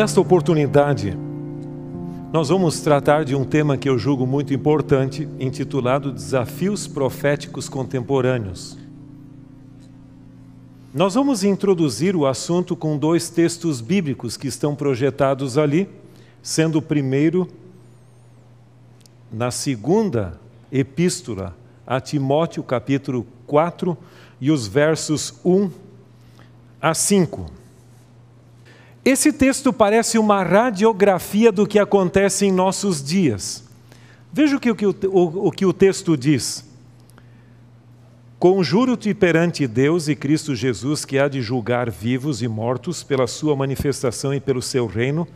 Nesta oportunidade, nós vamos tratar de um tema que eu julgo muito importante, intitulado Desafios Proféticos Contemporâneos. Nós vamos introduzir o assunto com dois textos bíblicos que estão projetados ali, sendo o primeiro na segunda epístola a Timóteo, capítulo 4, e os versos 1 a 5. Esse texto parece uma radiografia do que acontece em nossos dias. Veja o que o, o, o, que o texto diz. Conjuro-te perante Deus e Cristo Jesus, que há de julgar vivos e mortos pela sua manifestação e pelo seu reino,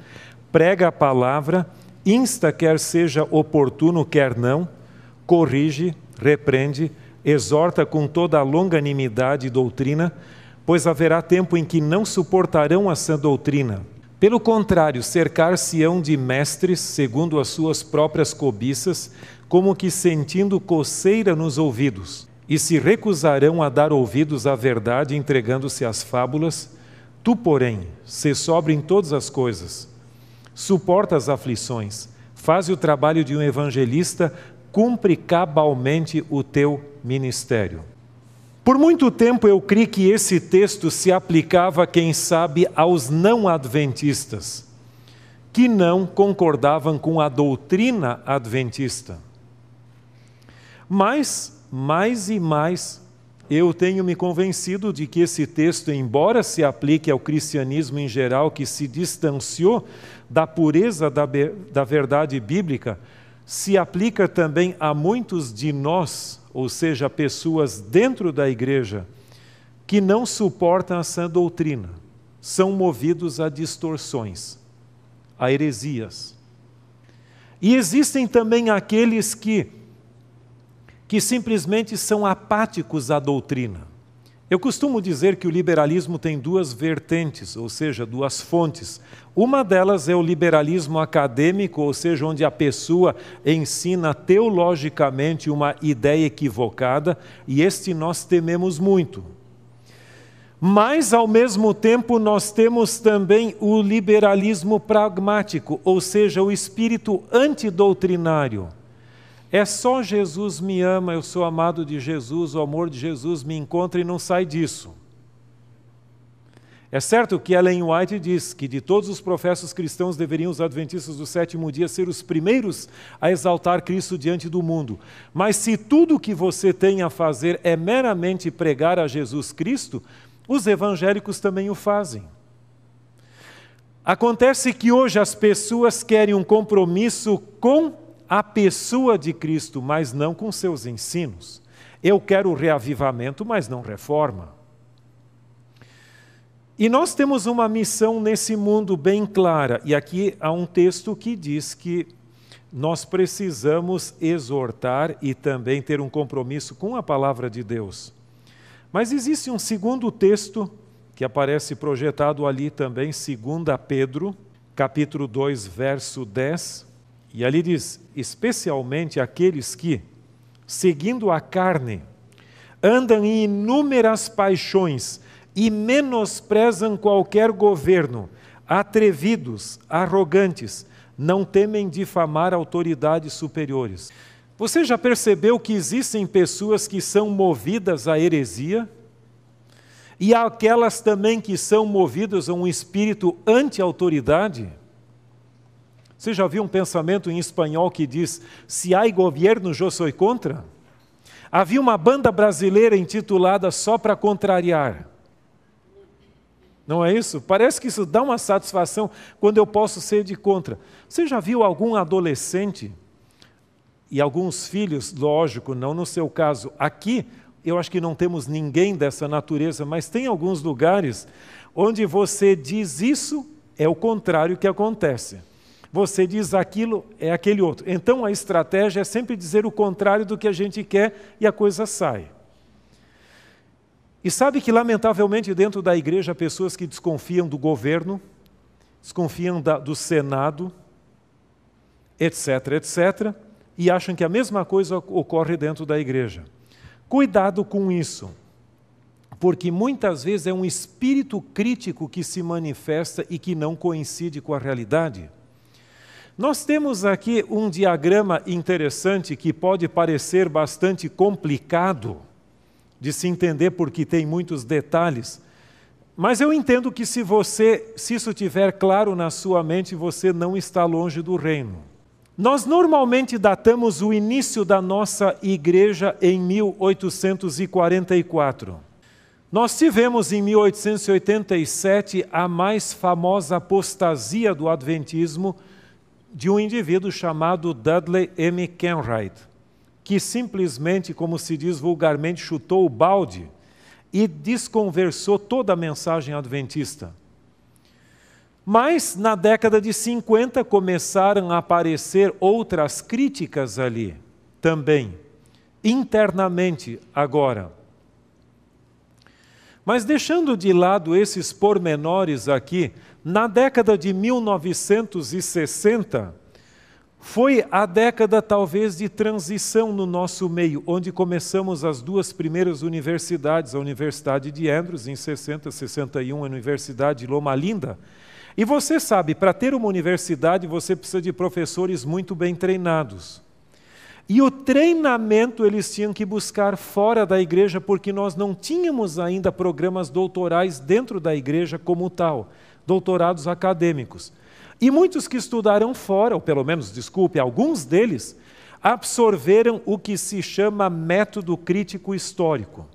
prega a palavra, insta quer seja oportuno, quer não, corrige, repreende, exorta com toda a longanimidade e doutrina, pois haverá tempo em que não suportarão a sã doutrina. Pelo contrário, cercar-se-ão de mestres segundo as suas próprias cobiças, como que sentindo coceira nos ouvidos, e se recusarão a dar ouvidos à verdade, entregando-se às fábulas. Tu, porém, se sobre em todas as coisas, suporta as aflições, faz o trabalho de um evangelista, cumpre cabalmente o teu ministério. Por muito tempo eu criei que esse texto se aplicava, quem sabe, aos não adventistas, que não concordavam com a doutrina adventista. Mas, mais e mais, eu tenho me convencido de que esse texto, embora se aplique ao cristianismo em geral, que se distanciou da pureza da, da verdade bíblica, se aplica também a muitos de nós ou seja, pessoas dentro da igreja, que não suportam a sã doutrina, são movidos a distorções, a heresias. E existem também aqueles que, que simplesmente são apáticos à doutrina. Eu costumo dizer que o liberalismo tem duas vertentes, ou seja, duas fontes. Uma delas é o liberalismo acadêmico, ou seja, onde a pessoa ensina teologicamente uma ideia equivocada, e este nós tememos muito. Mas, ao mesmo tempo, nós temos também o liberalismo pragmático, ou seja, o espírito antidoutrinário é só Jesus me ama, eu sou amado de Jesus, o amor de Jesus me encontra e não sai disso. É certo que Ellen White diz que de todos os professos cristãos deveriam os adventistas do sétimo dia ser os primeiros a exaltar Cristo diante do mundo. Mas se tudo o que você tem a fazer é meramente pregar a Jesus Cristo, os evangélicos também o fazem. Acontece que hoje as pessoas querem um compromisso com a pessoa de Cristo, mas não com seus ensinos. Eu quero reavivamento, mas não reforma. E nós temos uma missão nesse mundo bem clara, e aqui há um texto que diz que nós precisamos exortar e também ter um compromisso com a palavra de Deus. Mas existe um segundo texto que aparece projetado ali também, 2 Pedro, capítulo 2, verso 10, e ali diz: especialmente aqueles que, seguindo a carne, andam em inúmeras paixões e menosprezam qualquer governo, atrevidos, arrogantes, não temem difamar autoridades superiores. Você já percebeu que existem pessoas que são movidas à heresia? E aquelas também que são movidas a um espírito anti-autoridade? Você já viu um pensamento em espanhol que diz: Se há governo, eu sou contra? Havia uma banda brasileira intitulada Só para Contrariar. Não é isso? Parece que isso dá uma satisfação quando eu posso ser de contra. Você já viu algum adolescente e alguns filhos, lógico, não no seu caso, aqui eu acho que não temos ninguém dessa natureza, mas tem alguns lugares onde você diz isso, é o contrário que acontece. Você diz aquilo, é aquele outro. Então a estratégia é sempre dizer o contrário do que a gente quer e a coisa sai. E sabe que, lamentavelmente, dentro da igreja há pessoas que desconfiam do governo, desconfiam da, do Senado, etc., etc., e acham que a mesma coisa ocorre dentro da igreja. Cuidado com isso, porque muitas vezes é um espírito crítico que se manifesta e que não coincide com a realidade. Nós temos aqui um diagrama interessante que pode parecer bastante complicado de se entender porque tem muitos detalhes. Mas eu entendo que se você, se isso estiver claro na sua mente, você não está longe do reino. Nós normalmente datamos o início da nossa igreja em 1844. Nós tivemos em 1887 a mais famosa apostasia do Adventismo de um indivíduo chamado Dudley M. Kenwright, que simplesmente, como se diz vulgarmente, chutou o balde e desconversou toda a mensagem adventista. Mas na década de 50 começaram a aparecer outras críticas ali também, internamente agora. Mas deixando de lado esses pormenores aqui, na década de 1960, foi a década talvez de transição no nosso meio, onde começamos as duas primeiras universidades, a Universidade de Andrews em 60, 61, a Universidade de Loma Linda, e você sabe, para ter uma universidade, você precisa de professores muito bem treinados. E o treinamento eles tinham que buscar fora da igreja, porque nós não tínhamos ainda programas doutorais dentro da igreja como tal, doutorados acadêmicos. E muitos que estudaram fora, ou pelo menos, desculpe, alguns deles, absorveram o que se chama método crítico histórico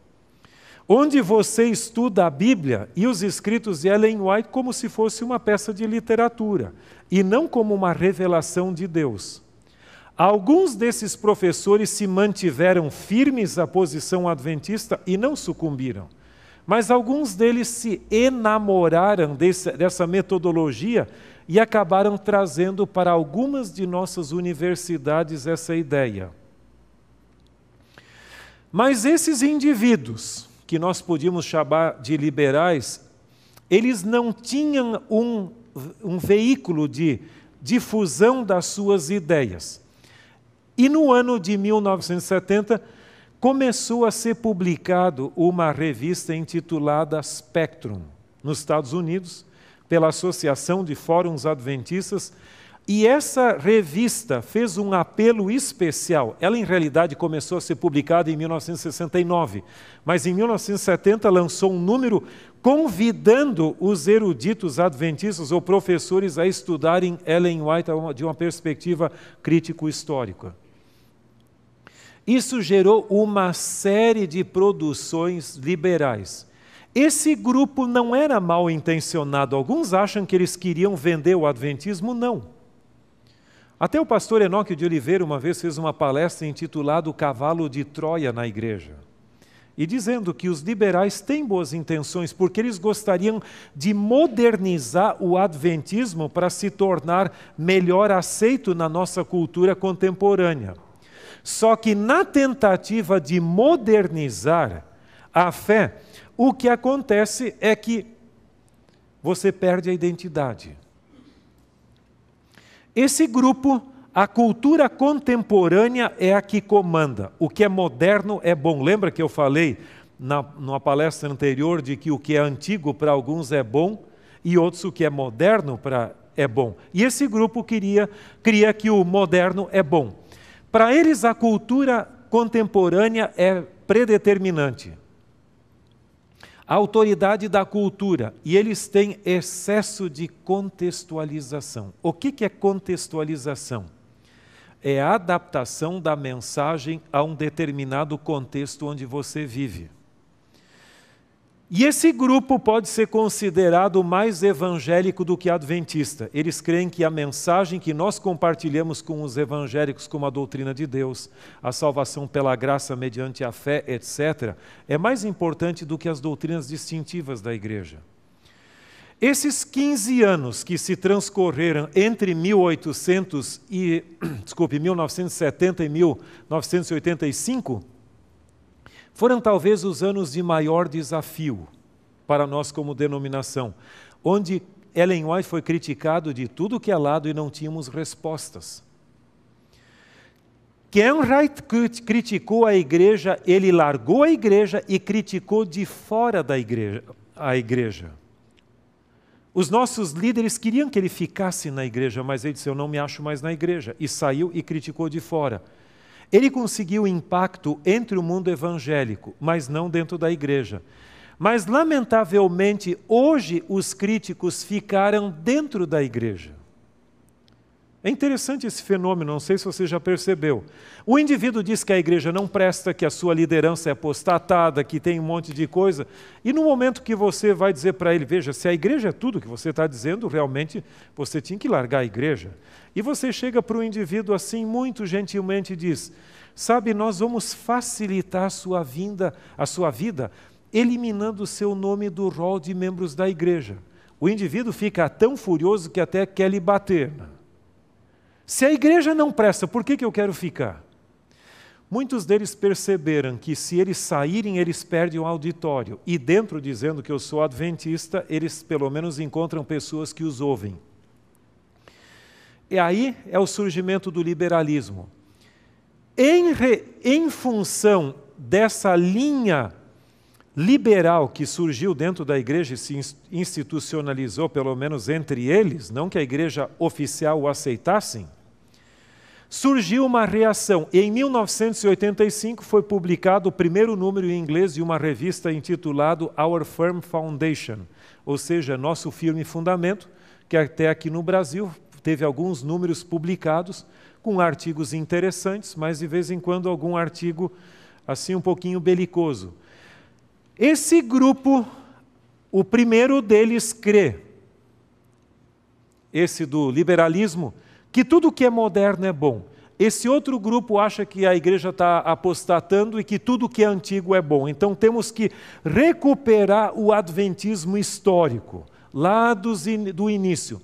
onde você estuda a Bíblia e os escritos de Ellen White como se fosse uma peça de literatura e não como uma revelação de Deus. Alguns desses professores se mantiveram firmes à posição adventista e não sucumbiram. Mas alguns deles se enamoraram desse, dessa metodologia e acabaram trazendo para algumas de nossas universidades essa ideia. Mas esses indivíduos, que nós podíamos chamar de liberais, eles não tinham um, um veículo de difusão das suas ideias. E no ano de 1970 começou a ser publicado uma revista intitulada Spectrum, nos Estados Unidos, pela Associação de Fóruns Adventistas, e essa revista fez um apelo especial. Ela, em realidade, começou a ser publicada em 1969, mas em 1970 lançou um número convidando os eruditos adventistas ou professores a estudarem Ellen White de uma perspectiva crítico-histórica. Isso gerou uma série de produções liberais. Esse grupo não era mal intencionado. Alguns acham que eles queriam vender o adventismo, não. Até o pastor Enoque de Oliveira uma vez fez uma palestra intitulada O Cavalo de Troia na Igreja. E dizendo que os liberais têm boas intenções, porque eles gostariam de modernizar o adventismo para se tornar melhor aceito na nossa cultura contemporânea. Só que na tentativa de modernizar a fé, o que acontece é que você perde a identidade. Esse grupo, a cultura contemporânea é a que comanda. O que é moderno é bom. Lembra que eu falei na, numa palestra anterior de que o que é antigo para alguns é bom e outros o que é moderno para é bom. E esse grupo queria cria que o moderno é bom. Para eles a cultura contemporânea é predeterminante a autoridade da cultura e eles têm excesso de contextualização. O que, é contextualização? É a adaptação da mensagem a um determinado contexto onde você vive. E esse grupo pode ser considerado mais evangélico do que adventista. Eles creem que a mensagem que nós compartilhamos com os evangélicos, como a doutrina de Deus, a salvação pela graça mediante a fé, etc., é mais importante do que as doutrinas distintivas da igreja. Esses 15 anos que se transcorreram entre 1800 e, desculpe, 1970 e 1985 foram talvez os anos de maior desafio para nós como denominação, onde Ellen White foi criticado de tudo que é lado e não tínhamos respostas. Kenwright criticou a igreja, ele largou a igreja e criticou de fora da igreja a igreja. Os nossos líderes queriam que ele ficasse na igreja, mas ele disse: Eu não me acho mais na igreja. E saiu e criticou de fora. Ele conseguiu impacto entre o mundo evangélico, mas não dentro da igreja. Mas, lamentavelmente, hoje os críticos ficaram dentro da igreja. É interessante esse fenômeno, não sei se você já percebeu. O indivíduo diz que a igreja não presta, que a sua liderança é apostatada, que tem um monte de coisa, e no momento que você vai dizer para ele: veja, se a igreja é tudo que você está dizendo, realmente você tinha que largar a igreja. E você chega para o indivíduo assim, muito gentilmente, e diz: sabe, nós vamos facilitar a sua vinda, a sua vida, eliminando o seu nome do rol de membros da igreja. O indivíduo fica tão furioso que até quer lhe bater. Se a igreja não presta, por que, que eu quero ficar? Muitos deles perceberam que se eles saírem, eles perdem o auditório. E dentro, dizendo que eu sou adventista, eles pelo menos encontram pessoas que os ouvem. E aí é o surgimento do liberalismo. Em, re, em função dessa linha liberal que surgiu dentro da igreja e se institucionalizou, pelo menos entre eles, não que a igreja oficial o aceitassem, surgiu uma reação. E em 1985 foi publicado o primeiro número em inglês de uma revista intitulado Our Firm Foundation, ou seja, nosso firme fundamento, que até aqui no Brasil teve alguns números publicados com artigos interessantes, mas de vez em quando algum artigo assim um pouquinho belicoso. Esse grupo, o primeiro deles crê, esse do liberalismo, que tudo que é moderno é bom. Esse outro grupo acha que a igreja está apostatando e que tudo que é antigo é bom. Então temos que recuperar o adventismo histórico, lá do início.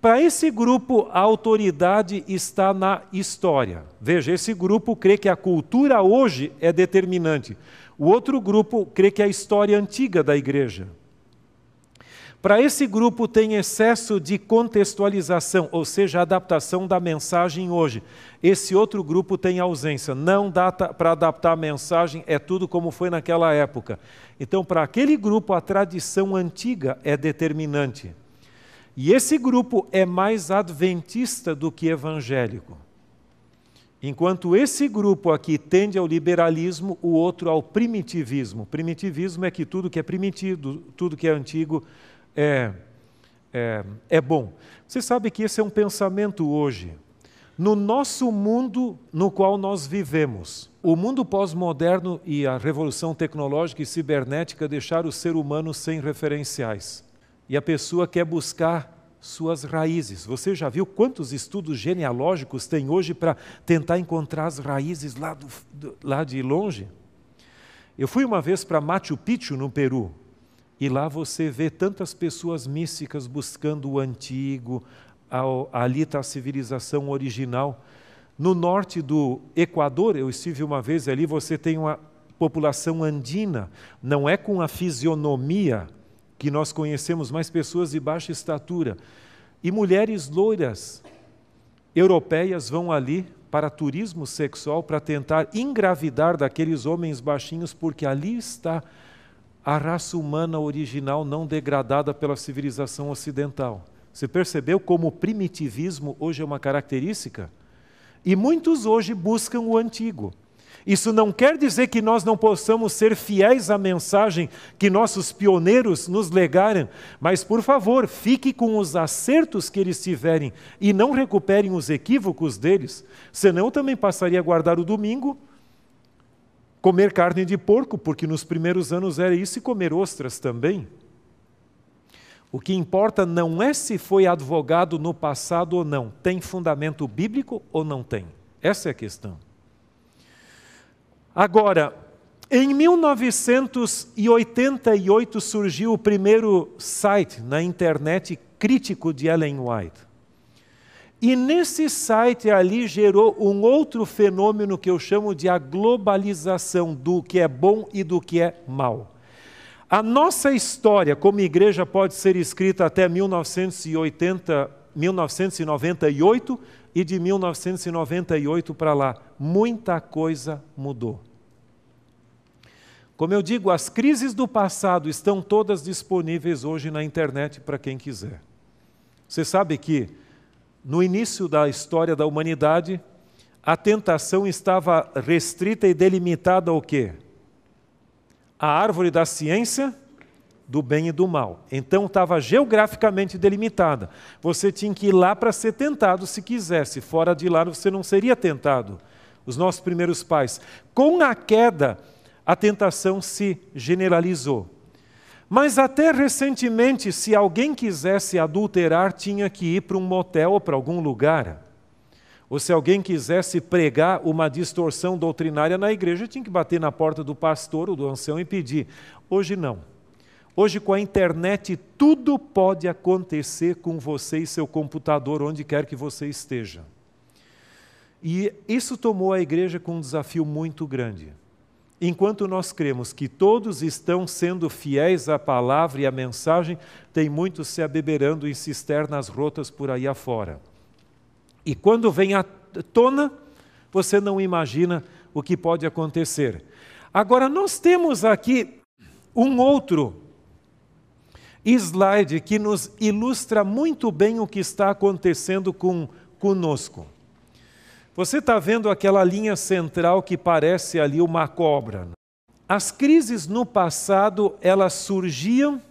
Para esse grupo, a autoridade está na história. Veja, esse grupo crê que a cultura hoje é determinante. O outro grupo crê que a história antiga da igreja. Para esse grupo tem excesso de contextualização, ou seja, adaptação da mensagem hoje. Esse outro grupo tem ausência. Não dá para adaptar a mensagem, é tudo como foi naquela época. Então, para aquele grupo, a tradição antiga é determinante. E esse grupo é mais adventista do que evangélico. Enquanto esse grupo aqui tende ao liberalismo, o outro ao primitivismo. Primitivismo é que tudo que é primitivo, tudo que é antigo é, é, é bom. Você sabe que esse é um pensamento hoje. No nosso mundo no qual nós vivemos, o mundo pós-moderno e a revolução tecnológica e cibernética deixaram o ser humano sem referenciais. E a pessoa quer buscar suas raízes. Você já viu quantos estudos genealógicos tem hoje para tentar encontrar as raízes lá, do, do, lá de longe? Eu fui uma vez para Machu Picchu, no Peru, e lá você vê tantas pessoas místicas buscando o antigo, ali está a civilização original. No norte do Equador, eu estive uma vez ali, você tem uma população andina, não é com a fisionomia que nós conhecemos, mas pessoas de baixa estatura. E mulheres loiras europeias vão ali para turismo sexual, para tentar engravidar daqueles homens baixinhos, porque ali está raça humana original não degradada pela civilização ocidental. Você percebeu como o primitivismo hoje é uma característica? E muitos hoje buscam o antigo. Isso não quer dizer que nós não possamos ser fiéis à mensagem que nossos pioneiros nos legaram, mas por favor, fique com os acertos que eles tiverem e não recuperem os equívocos deles, senão também passaria a guardar o domingo comer carne de porco, porque nos primeiros anos era isso, e comer ostras também. O que importa não é se foi advogado no passado ou não, tem fundamento bíblico ou não tem. Essa é a questão. Agora, Em 1988 surgiu o primeiro site na internet crítico de Ellen White. E nesse site ali gerou um outro fenômeno que eu chamo de a globalização do que é bom e do que é mal. A nossa história como igreja pode ser escrita até 1980, 1998 e de 1998 para lá. Muita coisa mudou. Como eu digo, as crises do passado estão todas disponíveis hoje na internet para quem quiser. Você sabe que no início da história da humanidade, a tentação estava restrita e delimitada ao quê? A árvore da ciência do bem e do mal. Então estava geograficamente delimitada. Você tinha que ir lá para ser tentado se quisesse. Fora de lá você não seria tentado. Os nossos primeiros pais. Com a queda, a tentação se generalizou. Mas até recentemente, se alguém quisesse adulterar, tinha que ir para um motel ou para algum lugar. Ou se alguém quisesse pregar uma distorção doutrinária na igreja, tinha que bater na porta do pastor ou do ancião e pedir. Hoje não. Hoje, com a internet, tudo pode acontecer com você e seu computador, onde quer que você esteja. E isso tomou a igreja com um desafio muito grande. Enquanto nós cremos que todos estão sendo fiéis à palavra e à mensagem, tem muitos se abeberando em cisternas rotas por aí afora. E quando vem à tona, você não imagina o que pode acontecer. Agora, nós temos aqui um outro slide que nos ilustra muito bem o que está acontecendo com, conosco. Você está vendo aquela linha central que parece ali uma cobra. As crises no passado, elas surgiam,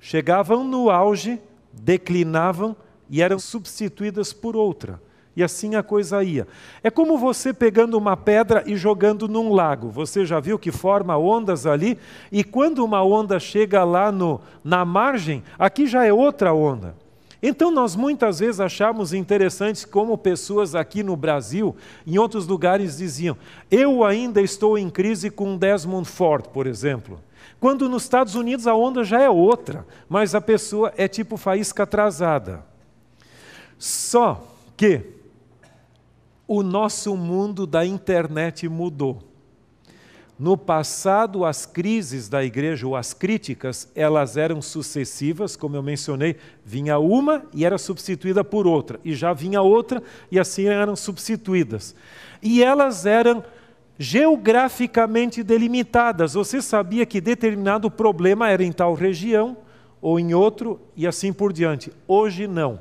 chegavam no auge, declinavam e eram substituídas por outra. E assim a coisa ia. É como você pegando uma pedra e jogando num lago. Você já viu que forma ondas ali? E quando uma onda chega lá no, na margem, aqui já é outra onda. Então, nós muitas vezes achamos interessante como pessoas aqui no Brasil, em outros lugares, diziam: Eu ainda estou em crise com Desmond Ford, por exemplo. Quando nos Estados Unidos a onda já é outra, mas a pessoa é tipo faísca atrasada. Só que o nosso mundo da internet mudou. No passado, as crises da igreja, ou as críticas, elas eram sucessivas, como eu mencionei, vinha uma e era substituída por outra, e já vinha outra e assim eram substituídas. E elas eram geograficamente delimitadas. Você sabia que determinado problema era em tal região ou em outro e assim por diante. Hoje não.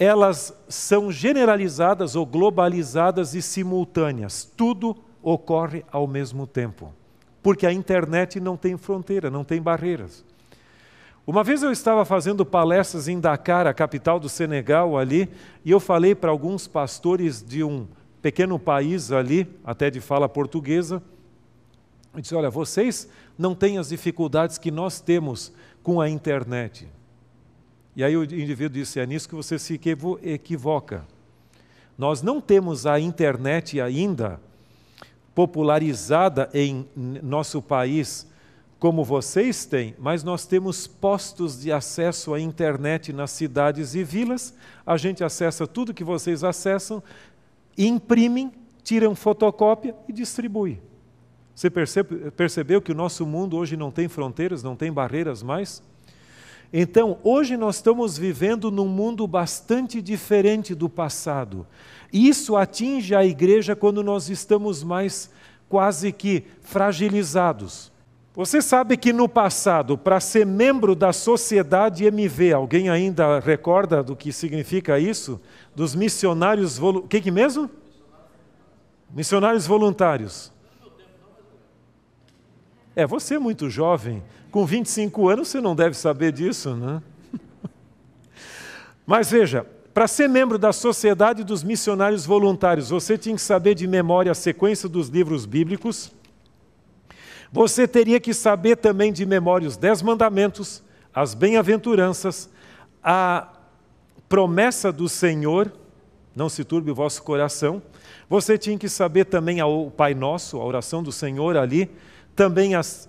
Elas são generalizadas ou globalizadas e simultâneas. Tudo ocorre ao mesmo tempo. Porque a internet não tem fronteira, não tem barreiras. Uma vez eu estava fazendo palestras em Dakar, a capital do Senegal, ali, e eu falei para alguns pastores de um pequeno país ali, até de fala portuguesa, eu disse: Olha, vocês não têm as dificuldades que nós temos com a internet. E aí o indivíduo disse: É nisso que você se equivoca. Nós não temos a internet ainda popularizada em nosso país como vocês têm, mas nós temos postos de acesso à internet nas cidades e vilas. A gente acessa tudo que vocês acessam, imprimem, tiram fotocópia e distribui. Você percebe, percebeu que o nosso mundo hoje não tem fronteiras, não tem barreiras mais? Então, hoje nós estamos vivendo num mundo bastante diferente do passado. Isso atinge a igreja quando nós estamos mais quase que fragilizados. Você sabe que no passado, para ser membro da sociedade MV, alguém ainda recorda do que significa isso? Dos missionários voluntários. O que, que mesmo? Missionários voluntários. É, você é muito jovem. Com 25 anos você não deve saber disso, né? Mas veja, para ser membro da Sociedade dos Missionários Voluntários, você tinha que saber de memória a sequência dos livros bíblicos. Você teria que saber também de memória os Dez Mandamentos, as Bem-aventuranças, a promessa do Senhor, não se turbe o vosso coração. Você tinha que saber também o Pai Nosso, a oração do Senhor ali, também as,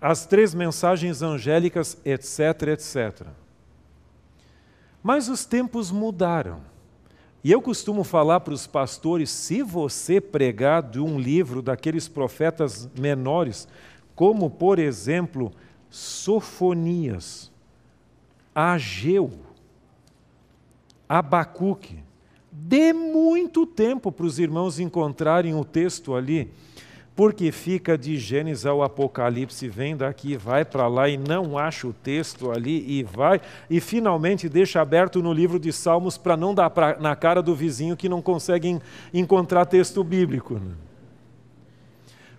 as três mensagens angélicas, etc, etc. Mas os tempos mudaram. E eu costumo falar para os pastores: se você pregar de um livro daqueles profetas menores, como por exemplo Sofonias, Ageu, Abacuque, dê muito tempo para os irmãos encontrarem o texto ali porque fica de Gênesis ao Apocalipse, vem daqui, vai para lá e não acha o texto ali e vai, e finalmente deixa aberto no livro de Salmos para não dar pra, na cara do vizinho que não consegue encontrar texto bíblico. Né?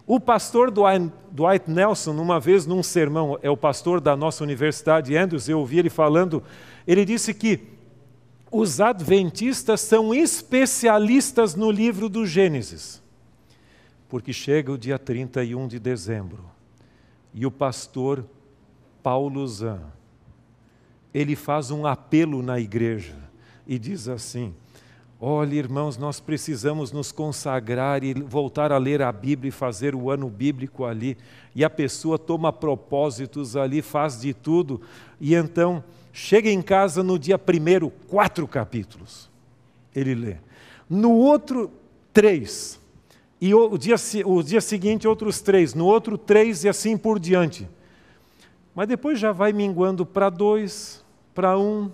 O pastor Dwight Nelson, uma vez num sermão, é o pastor da nossa universidade, Andrews, eu ouvi ele falando, ele disse que os adventistas são especialistas no livro do Gênesis porque chega o dia 31 de dezembro e o pastor Paulo Zan, ele faz um apelo na igreja e diz assim: Olha, irmãos, nós precisamos nos consagrar e voltar a ler a Bíblia e fazer o ano bíblico ali. E a pessoa toma propósitos ali, faz de tudo, e então chega em casa no dia primeiro, quatro capítulos. Ele lê. No outro, três e o dia, o dia seguinte outros três, no outro três e assim por diante. Mas depois já vai minguando para dois, para um,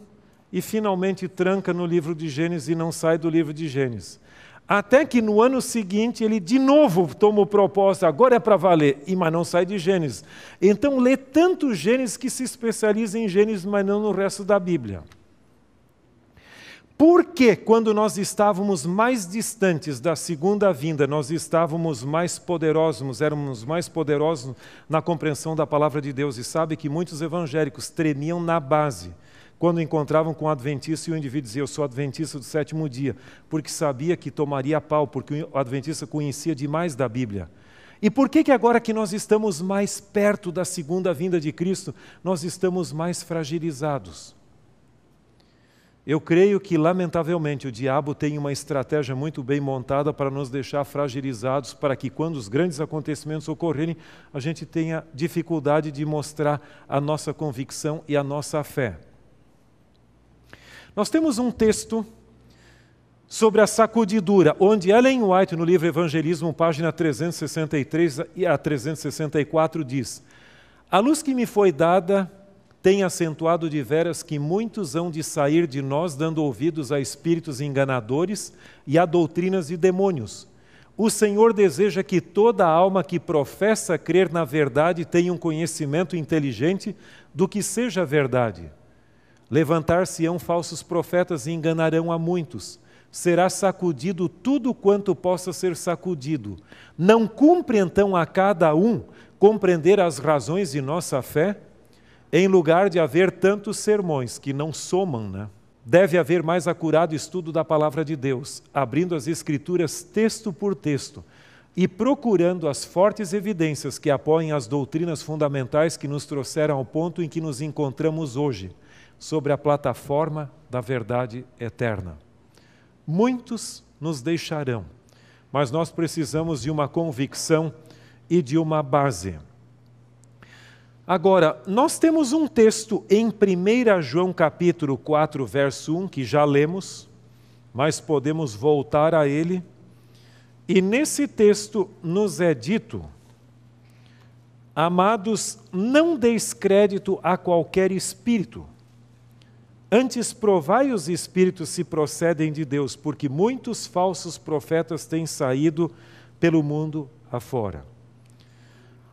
e finalmente tranca no livro de Gênesis e não sai do livro de Gênesis. Até que no ano seguinte ele de novo toma o propósito, agora é para valer, e mas não sai de Gênesis. Então lê tanto Gênesis que se especializa em Gênesis, mas não no resto da Bíblia. Porque quando nós estávamos mais distantes da segunda vinda, nós estávamos mais poderosos, éramos mais poderosos na compreensão da palavra de Deus. E sabe que muitos evangélicos tremiam na base quando encontravam com o adventista e o indivíduo dizia: Eu sou adventista do sétimo dia, porque sabia que tomaria pau, porque o adventista conhecia demais da Bíblia. E por que, que agora que nós estamos mais perto da segunda vinda de Cristo, nós estamos mais fragilizados? Eu creio que, lamentavelmente, o diabo tem uma estratégia muito bem montada para nos deixar fragilizados, para que, quando os grandes acontecimentos ocorrerem, a gente tenha dificuldade de mostrar a nossa convicção e a nossa fé. Nós temos um texto sobre a sacudidura, onde Ellen White, no livro Evangelismo, página 363 a 364, diz: A luz que me foi dada tem acentuado de veras que muitos hão de sair de nós dando ouvidos a espíritos enganadores e a doutrinas de demônios. O Senhor deseja que toda alma que professa crer na verdade tenha um conhecimento inteligente do que seja verdade. Levantar-se-ão falsos profetas e enganarão a muitos. Será sacudido tudo quanto possa ser sacudido. Não cumpre então a cada um compreender as razões de nossa fé? Em lugar de haver tantos sermões que não somam, né? deve haver mais acurado estudo da palavra de Deus, abrindo as Escrituras texto por texto e procurando as fortes evidências que apoiem as doutrinas fundamentais que nos trouxeram ao ponto em que nos encontramos hoje, sobre a plataforma da verdade eterna. Muitos nos deixarão, mas nós precisamos de uma convicção e de uma base. Agora, nós temos um texto em 1 João capítulo 4, verso 1, que já lemos, mas podemos voltar a ele. E nesse texto nos é dito: Amados, não deis crédito a qualquer espírito. Antes provai os espíritos se procedem de Deus, porque muitos falsos profetas têm saído pelo mundo afora.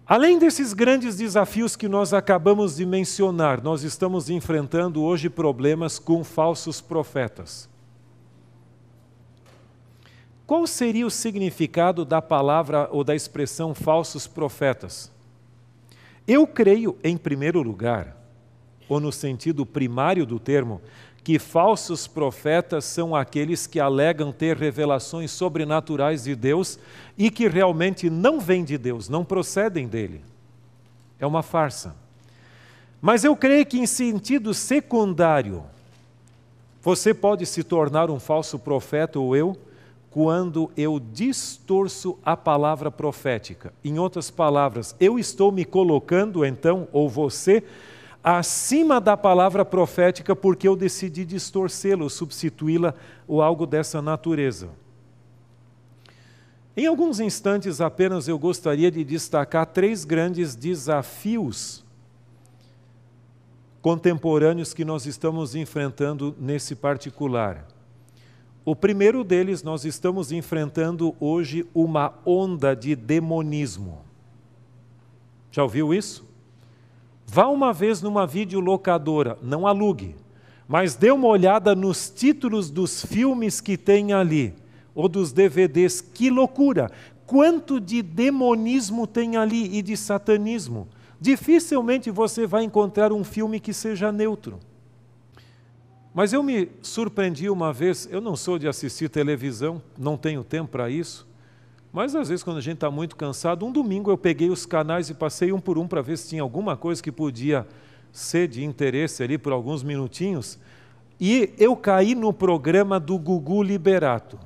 Além desses grandes desafios que nós acabamos de mencionar, nós estamos enfrentando hoje problemas com falsos profetas. Qual seria o significado da palavra ou da expressão falsos profetas? Eu creio, em primeiro lugar, ou no sentido primário do termo, que falsos profetas são aqueles que alegam ter revelações sobrenaturais de Deus e que realmente não vêm de Deus, não procedem dele. É uma farsa. Mas eu creio que, em sentido secundário, você pode se tornar um falso profeta ou eu quando eu distorço a palavra profética. Em outras palavras, eu estou me colocando então, ou você, acima da palavra profética porque eu decidi distorcê-la, substituí-la ou algo dessa natureza. Em alguns instantes apenas eu gostaria de destacar três grandes desafios contemporâneos que nós estamos enfrentando nesse particular. O primeiro deles, nós estamos enfrentando hoje uma onda de demonismo. Já ouviu isso? Vá uma vez numa videolocadora, não alugue, mas dê uma olhada nos títulos dos filmes que tem ali, ou dos DVDs. Que loucura! Quanto de demonismo tem ali e de satanismo. Dificilmente você vai encontrar um filme que seja neutro. Mas eu me surpreendi uma vez, eu não sou de assistir televisão, não tenho tempo para isso, mas às vezes quando a gente está muito cansado, um domingo eu peguei os canais e passei um por um para ver se tinha alguma coisa que podia ser de interesse ali por alguns minutinhos, e eu caí no programa do Gugu Liberato.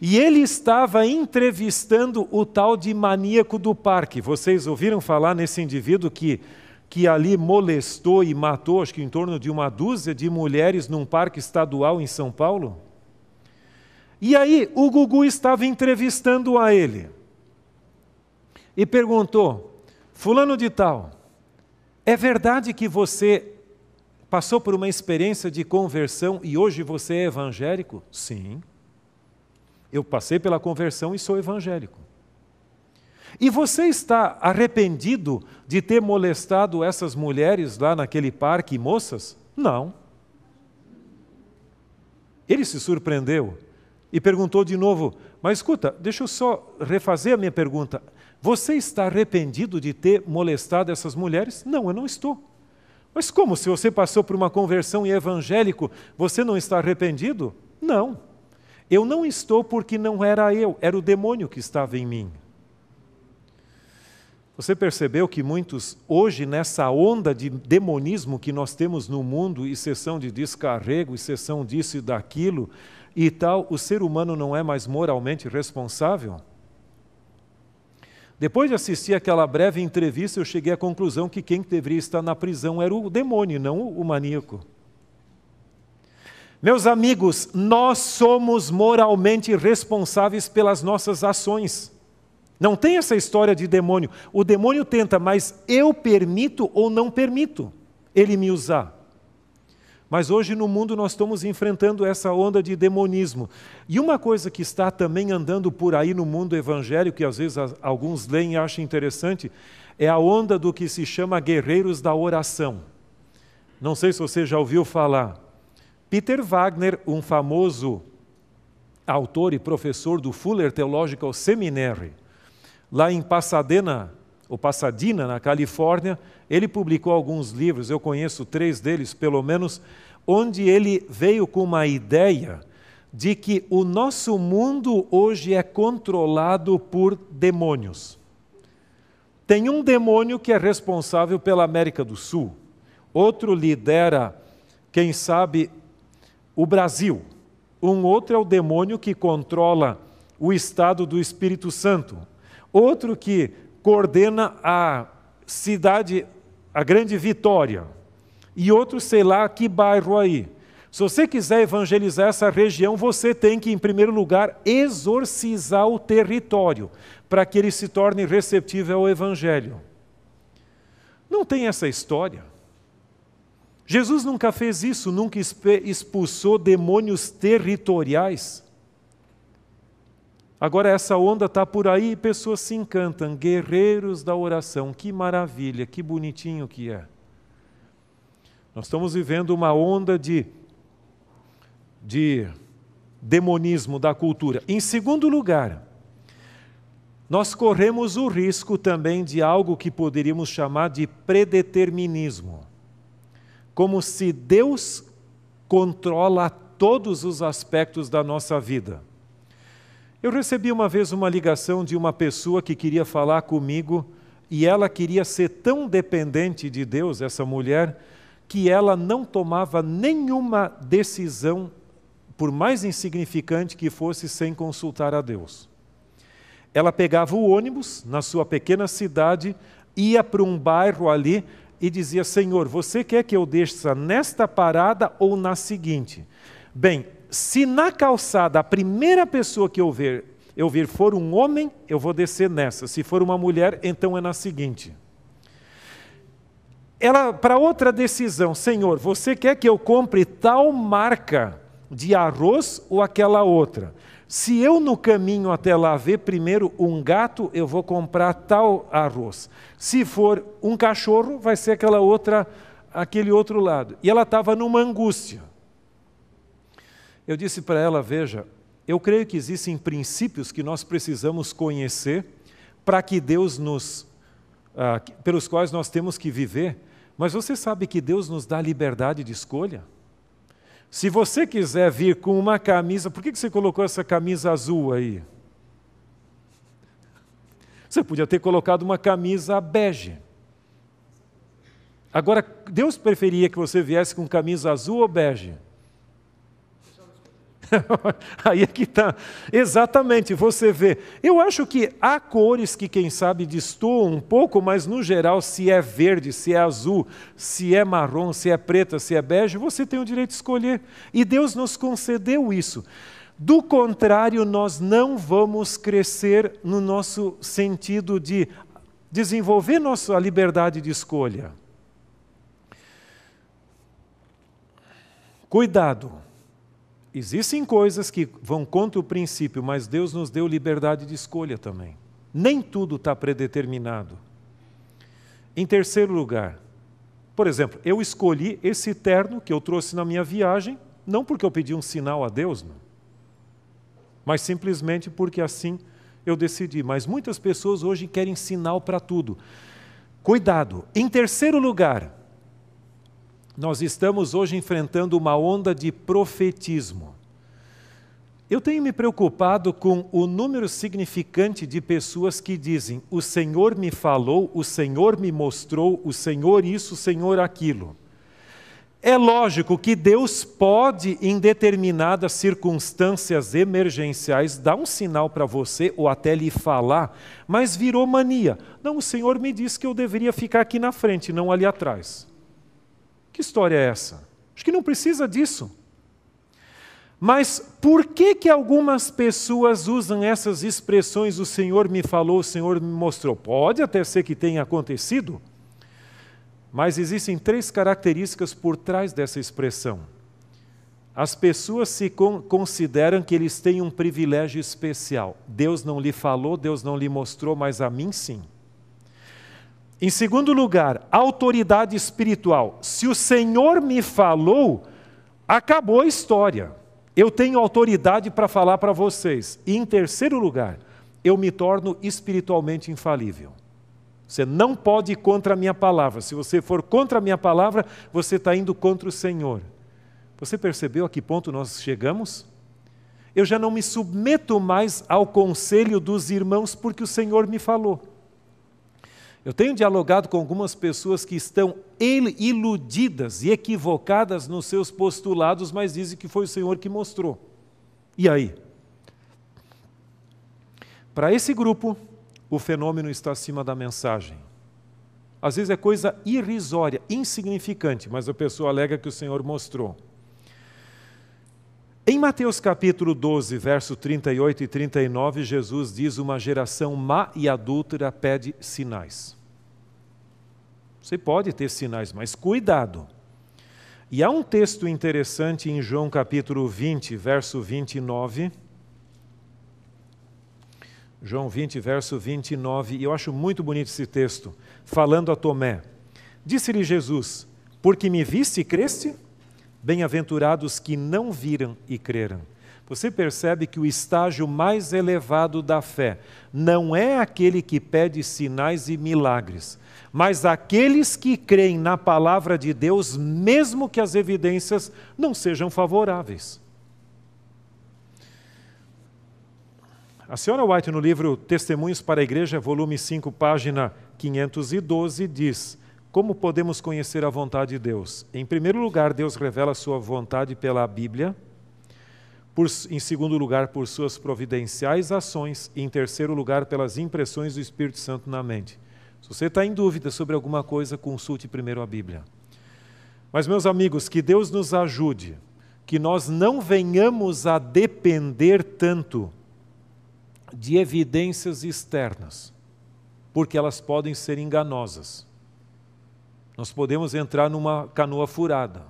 E ele estava entrevistando o tal de maníaco do parque. Vocês ouviram falar nesse indivíduo que que ali molestou e matou, acho que em torno de uma dúzia de mulheres num parque estadual em São Paulo? E aí o Gugu estava entrevistando a ele e perguntou: Fulano de Tal, é verdade que você passou por uma experiência de conversão e hoje você é evangélico? Sim. Eu passei pela conversão e sou evangélico. E você está arrependido de ter molestado essas mulheres lá naquele parque, moças? Não. Ele se surpreendeu e perguntou de novo: Mas escuta, deixa eu só refazer a minha pergunta. Você está arrependido de ter molestado essas mulheres? Não, eu não estou. Mas como? Se você passou por uma conversão e evangélico, você não está arrependido? Não. Eu não estou porque não era eu, era o demônio que estava em mim. Você percebeu que muitos, hoje, nessa onda de demonismo que nós temos no mundo, e sessão de descarrego, e sessão disso e daquilo, e tal, o ser humano não é mais moralmente responsável? Depois de assistir aquela breve entrevista, eu cheguei à conclusão que quem deveria estar na prisão era o demônio, não o maníaco. Meus amigos, nós somos moralmente responsáveis pelas nossas ações. Não tem essa história de demônio. O demônio tenta, mas eu permito ou não permito ele me usar. Mas hoje no mundo nós estamos enfrentando essa onda de demonismo. E uma coisa que está também andando por aí no mundo evangélico, que às vezes alguns leem e acham interessante, é a onda do que se chama guerreiros da oração. Não sei se você já ouviu falar. Peter Wagner, um famoso autor e professor do Fuller Theological Seminary, lá em Pasadena, ou Pasadena, na Califórnia, ele publicou alguns livros, eu conheço três deles pelo menos, onde ele veio com uma ideia de que o nosso mundo hoje é controlado por demônios. Tem um demônio que é responsável pela América do Sul, outro lidera, quem sabe, o Brasil, um outro é o demônio que controla o estado do Espírito Santo, outro que coordena a cidade, a Grande Vitória, e outro, sei lá, que bairro aí. Se você quiser evangelizar essa região, você tem que, em primeiro lugar, exorcizar o território, para que ele se torne receptível ao Evangelho. Não tem essa história. Jesus nunca fez isso, nunca expulsou demônios territoriais. Agora, essa onda está por aí e pessoas se encantam. Guerreiros da oração, que maravilha, que bonitinho que é. Nós estamos vivendo uma onda de, de demonismo da cultura. Em segundo lugar, nós corremos o risco também de algo que poderíamos chamar de predeterminismo. Como se Deus controla todos os aspectos da nossa vida. Eu recebi uma vez uma ligação de uma pessoa que queria falar comigo e ela queria ser tão dependente de Deus, essa mulher, que ela não tomava nenhuma decisão por mais insignificante que fosse, sem consultar a Deus. Ela pegava o ônibus na sua pequena cidade, ia para um bairro ali e dizia: Senhor, você quer que eu desça nesta parada ou na seguinte? Bem, se na calçada a primeira pessoa que eu ver, eu ver for um homem, eu vou descer nessa. Se for uma mulher, então é na seguinte. Ela, para outra decisão, Senhor, você quer que eu compre tal marca de arroz ou aquela outra? Se eu no caminho até lá ver primeiro um gato, eu vou comprar tal arroz. Se for um cachorro, vai ser aquela outra, aquele outro lado. E ela estava numa angústia. Eu disse para ela: veja, eu creio que existem princípios que nós precisamos conhecer para que Deus nos, ah, pelos quais nós temos que viver. Mas você sabe que Deus nos dá liberdade de escolha? Se você quiser vir com uma camisa, por que você colocou essa camisa azul aí? Você podia ter colocado uma camisa bege. Agora, Deus preferia que você viesse com camisa azul ou bege? Aí é que está. Exatamente, você vê. Eu acho que há cores que, quem sabe, destoam um pouco, mas no geral, se é verde, se é azul, se é marrom, se é preta, se é bege, você tem o direito de escolher. E Deus nos concedeu isso. Do contrário, nós não vamos crescer no nosso sentido de desenvolver nossa liberdade de escolha. Cuidado Existem coisas que vão contra o princípio, mas Deus nos deu liberdade de escolha também. Nem tudo está predeterminado. Em terceiro lugar, por exemplo, eu escolhi esse terno que eu trouxe na minha viagem, não porque eu pedi um sinal a Deus, não. mas simplesmente porque assim eu decidi. Mas muitas pessoas hoje querem sinal para tudo. Cuidado. Em terceiro lugar, nós estamos hoje enfrentando uma onda de profetismo. Eu tenho me preocupado com o número significante de pessoas que dizem: O Senhor me falou, o Senhor me mostrou, o Senhor isso, o Senhor aquilo. É lógico que Deus pode, em determinadas circunstâncias emergenciais, dar um sinal para você ou até lhe falar, mas virou mania. Não, o Senhor me disse que eu deveria ficar aqui na frente, não ali atrás. Que história é essa? Acho que não precisa disso. Mas por que que algumas pessoas usam essas expressões o Senhor me falou, o Senhor me mostrou? Pode até ser que tenha acontecido, mas existem três características por trás dessa expressão. As pessoas se consideram que eles têm um privilégio especial. Deus não lhe falou, Deus não lhe mostrou, mas a mim sim. Em segundo lugar, autoridade espiritual. Se o Senhor me falou, acabou a história. Eu tenho autoridade para falar para vocês. E em terceiro lugar, eu me torno espiritualmente infalível. Você não pode ir contra a minha palavra. Se você for contra a minha palavra, você está indo contra o Senhor. Você percebeu a que ponto nós chegamos? Eu já não me submeto mais ao conselho dos irmãos porque o Senhor me falou. Eu tenho dialogado com algumas pessoas que estão iludidas e equivocadas nos seus postulados, mas dizem que foi o Senhor que mostrou. E aí? Para esse grupo, o fenômeno está acima da mensagem. Às vezes é coisa irrisória, insignificante, mas a pessoa alega que o Senhor mostrou. Em Mateus capítulo 12, verso 38 e 39, Jesus diz: Uma geração má e adúltera pede sinais. Você pode ter sinais, mas cuidado. E há um texto interessante em João capítulo 20, verso 29. João 20, verso 29, e eu acho muito bonito esse texto, falando a Tomé. Disse-lhe Jesus: Porque me viste e creste? Bem-aventurados que não viram e creram. Você percebe que o estágio mais elevado da fé não é aquele que pede sinais e milagres, mas aqueles que creem na palavra de Deus, mesmo que as evidências não sejam favoráveis. A senhora White, no livro Testemunhos para a Igreja, volume 5, página 512, diz: Como podemos conhecer a vontade de Deus? Em primeiro lugar, Deus revela a sua vontade pela Bíblia. Por, em segundo lugar, por suas providenciais ações. E em terceiro lugar, pelas impressões do Espírito Santo na mente. Se você está em dúvida sobre alguma coisa, consulte primeiro a Bíblia. Mas, meus amigos, que Deus nos ajude, que nós não venhamos a depender tanto de evidências externas, porque elas podem ser enganosas. Nós podemos entrar numa canoa furada,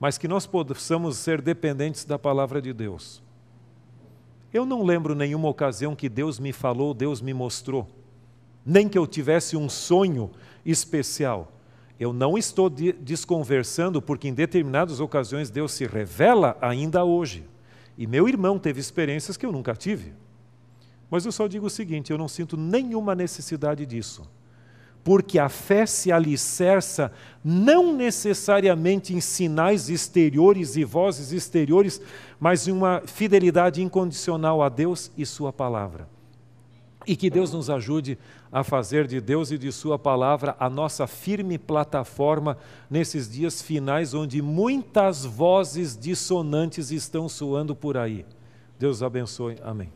mas que nós possamos ser dependentes da palavra de Deus. Eu não lembro nenhuma ocasião que Deus me falou, Deus me mostrou, nem que eu tivesse um sonho especial. Eu não estou desconversando, porque em determinadas ocasiões Deus se revela ainda hoje. E meu irmão teve experiências que eu nunca tive. Mas eu só digo o seguinte: eu não sinto nenhuma necessidade disso. Porque a fé se alicerça não necessariamente em sinais exteriores e vozes exteriores, mas em uma fidelidade incondicional a Deus e Sua palavra. E que Deus nos ajude a fazer de Deus e de Sua palavra a nossa firme plataforma nesses dias finais, onde muitas vozes dissonantes estão soando por aí. Deus abençoe. Amém.